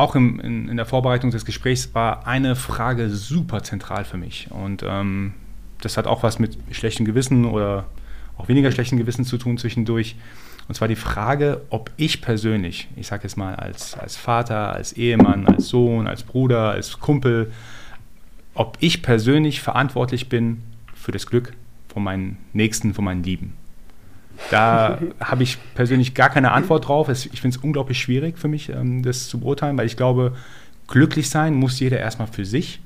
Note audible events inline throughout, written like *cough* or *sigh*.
auch im, in, in, der Vorbereitung des Gesprächs war eine Frage super zentral für mich. Und ähm, das hat auch was mit schlechtem Gewissen oder auch weniger schlechtem Gewissen zu tun zwischendurch. Und zwar die Frage, ob ich persönlich, ich sage jetzt mal als, als Vater, als Ehemann, als Sohn, als Bruder, als Kumpel, ob ich persönlich verantwortlich bin für das Glück von meinen Nächsten, von meinen Lieben. Da habe ich persönlich gar keine Antwort drauf. Ich finde es unglaublich schwierig für mich, ähm, das zu beurteilen, weil ich glaube, glücklich sein muss jeder erstmal für sich.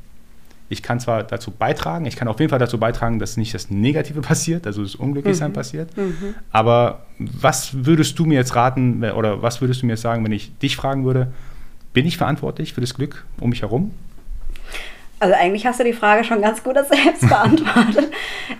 Ich kann zwar dazu beitragen, ich kann auf jeden Fall dazu beitragen, dass nicht das Negative *laughs* passiert, also das Unglücklichsein mhm. passiert. Mhm. Aber was würdest du mir jetzt raten oder was würdest du mir jetzt sagen, wenn ich dich fragen würde, bin ich verantwortlich für das Glück um mich herum? Also eigentlich hast du die Frage schon ganz gut *laughs* selbst beantwortet.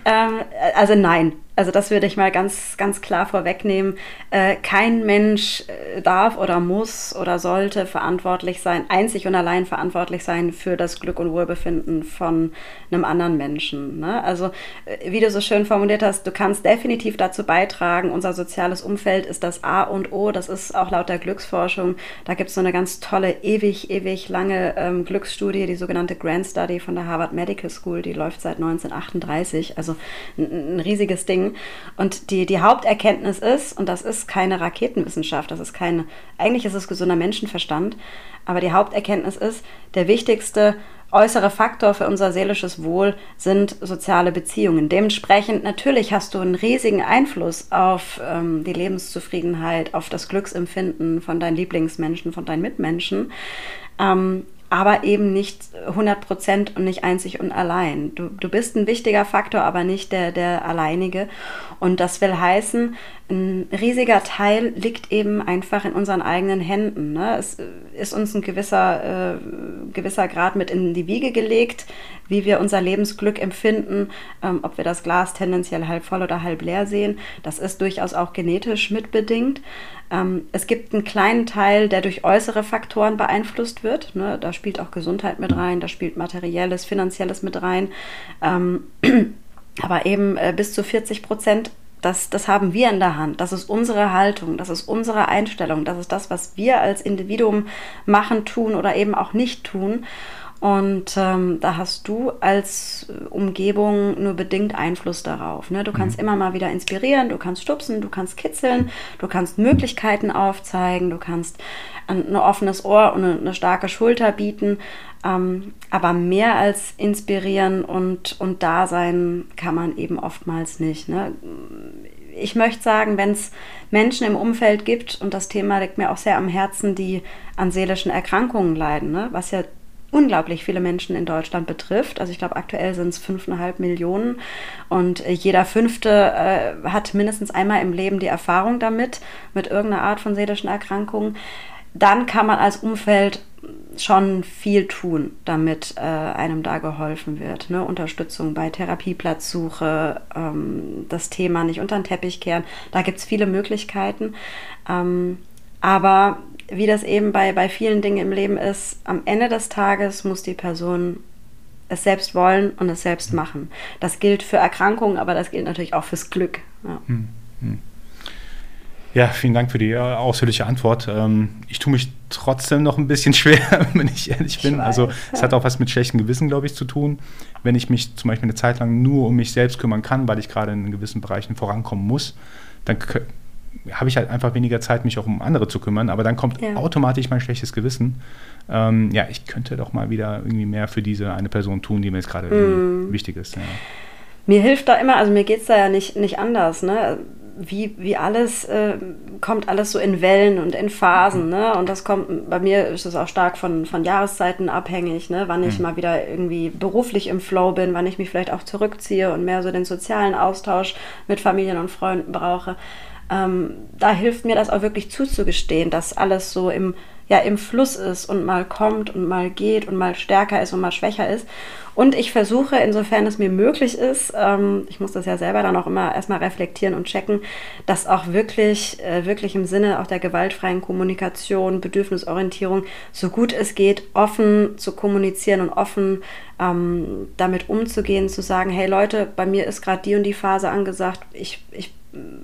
ähm, also nein, also das würde ich mal ganz, ganz klar vorwegnehmen. Äh, kein Mensch äh, darf oder muss oder sollte verantwortlich sein, einzig und allein verantwortlich sein für das Glück und Wohlbefinden von einem anderen Menschen. Ne? Also äh, wie du so schön formuliert hast, du kannst definitiv dazu beitragen. Unser soziales Umfeld ist das A und O. Das ist auch laut der Glücksforschung. Da gibt es so eine ganz tolle, ewig, ewig lange ähm, Glücksstudie, die sogenannte Grand Study von der Harvard Medical School. Die läuft seit 1938. Also ein, ein riesiges Ding. Und die, die Haupterkenntnis ist, und das ist keine Raketenwissenschaft, das ist keine, eigentlich ist es gesunder Menschenverstand, aber die Haupterkenntnis ist, der wichtigste äußere Faktor für unser seelisches Wohl sind soziale Beziehungen. Dementsprechend natürlich hast du einen riesigen Einfluss auf ähm, die Lebenszufriedenheit, auf das Glücksempfinden von deinen Lieblingsmenschen, von deinen Mitmenschen. Ähm, aber eben nicht 100 Prozent und nicht einzig und allein. Du, du bist ein wichtiger Faktor, aber nicht der, der alleinige. Und das will heißen, ein riesiger Teil liegt eben einfach in unseren eigenen Händen. Ne? Es ist uns ein gewisser, äh, gewisser Grad mit in die Wiege gelegt, wie wir unser Lebensglück empfinden, ähm, ob wir das Glas tendenziell halb voll oder halb leer sehen. Das ist durchaus auch genetisch mitbedingt. Ähm, es gibt einen kleinen Teil, der durch äußere Faktoren beeinflusst wird. Ne? Da spielt auch Gesundheit mit rein, da spielt materielles, finanzielles mit rein. Ähm, *clears throat* aber eben äh, bis zu 40 Prozent das, das haben wir in der Hand. Das ist unsere Haltung, das ist unsere Einstellung, das ist das, was wir als Individuum machen, tun oder eben auch nicht tun. Und ähm, da hast du als Umgebung nur bedingt Einfluss darauf. Ne? Du kannst mhm. immer mal wieder inspirieren, du kannst stupsen, du kannst kitzeln, du kannst Möglichkeiten aufzeigen, du kannst ein, offenes Ohr und eine, starke Schulter bieten. Ähm, aber mehr als inspirieren und, und da sein kann man eben oftmals nicht. Ne? ich möchte sagen, wenn es Menschen im Umfeld gibt, und das Thema liegt mir auch sehr am Herzen, die an seelischen Erkrankungen leiden, ne? was ja unglaublich viele Menschen in Deutschland betrifft. Also ich glaube, aktuell sind es fünfeinhalb Millionen und jeder Fünfte äh, hat mindestens einmal im Leben die Erfahrung damit, mit irgendeiner Art von seelischen Erkrankung. Dann kann man als Umfeld schon viel tun, damit äh, einem da geholfen wird. Ne? Unterstützung bei Therapieplatzsuche, ähm, das Thema nicht unter den Teppich kehren. Da gibt es viele Möglichkeiten. Ähm, aber wie das eben bei, bei vielen Dingen im Leben ist, am Ende des Tages muss die Person es selbst wollen und es selbst hm. machen. Das gilt für Erkrankungen, aber das gilt natürlich auch fürs Glück. Ja. Hm, hm. Ja, vielen Dank für die äh, ausführliche Antwort. Ähm, ich tue mich trotzdem noch ein bisschen *laughs* schwer, wenn ich ehrlich bin. Ich also es hat auch was mit schlechtem Gewissen, glaube ich, zu tun. Wenn ich mich zum Beispiel eine Zeit lang nur um mich selbst kümmern kann, weil ich gerade in gewissen Bereichen vorankommen muss, dann habe ich halt einfach weniger Zeit, mich auch um andere zu kümmern, aber dann kommt ja. automatisch mein schlechtes Gewissen. Ähm, ja, ich könnte doch mal wieder irgendwie mehr für diese eine Person tun, die mir jetzt gerade mm. wichtig ist. Ja. Mir hilft da immer, also mir geht es da ja nicht, nicht anders. Ne? Wie, wie alles äh, kommt alles so in Wellen und in Phasen, mhm. ne? Und das kommt, bei mir ist es auch stark von, von Jahreszeiten abhängig, ne? Wann ich mhm. mal wieder irgendwie beruflich im Flow bin, wann ich mich vielleicht auch zurückziehe und mehr so den sozialen Austausch mit Familien und Freunden brauche ähm, da hilft mir das auch wirklich zuzugestehen, dass alles so im, ja, im Fluss ist und mal kommt und mal geht und mal stärker ist und mal schwächer ist. Und ich versuche, insofern es mir möglich ist, ähm, ich muss das ja selber dann auch immer erstmal reflektieren und checken, dass auch wirklich, äh, wirklich im Sinne auch der gewaltfreien Kommunikation, Bedürfnisorientierung, so gut es geht, offen zu kommunizieren und offen ähm, damit umzugehen, zu sagen, hey Leute, bei mir ist gerade die und die Phase angesagt, ich, ich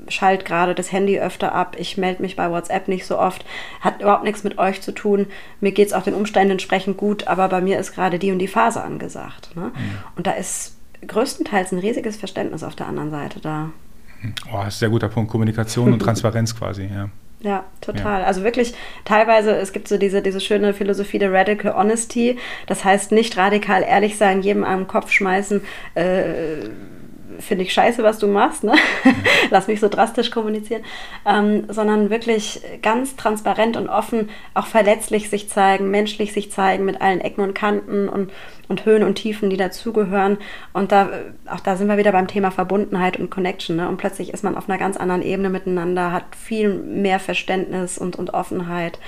schalte gerade das Handy öfter ab, ich melde mich bei WhatsApp nicht so oft, hat überhaupt nichts mit euch zu tun. Mir geht es auch den Umständen entsprechend gut, aber bei mir ist gerade die und die Phase angesagt. Ne? Mhm. Und da ist größtenteils ein riesiges Verständnis auf der anderen Seite da. Oh, das ist ein sehr guter Punkt. Kommunikation und Transparenz quasi, ja. Ja, total. Ja. Also wirklich teilweise, es gibt so diese, diese schöne Philosophie der Radical Honesty. Das heißt nicht radikal ehrlich sein, jedem einen Kopf schmeißen, äh, finde ich scheiße, was du machst, ne? *laughs* Lass mich so drastisch kommunizieren, ähm, sondern wirklich ganz transparent und offen, auch verletzlich sich zeigen, menschlich sich zeigen mit allen Ecken und Kanten und, und Höhen und Tiefen, die dazugehören. Und da, auch da sind wir wieder beim Thema Verbundenheit und Connection. Ne? Und plötzlich ist man auf einer ganz anderen Ebene miteinander, hat viel mehr Verständnis und, und Offenheit.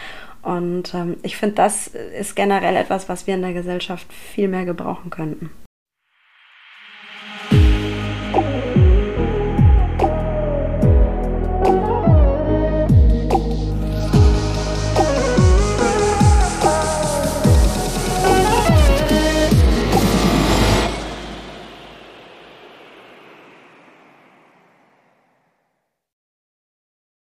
Und ähm, ich finde, das ist generell etwas, was wir in der Gesellschaft viel mehr gebrauchen könnten.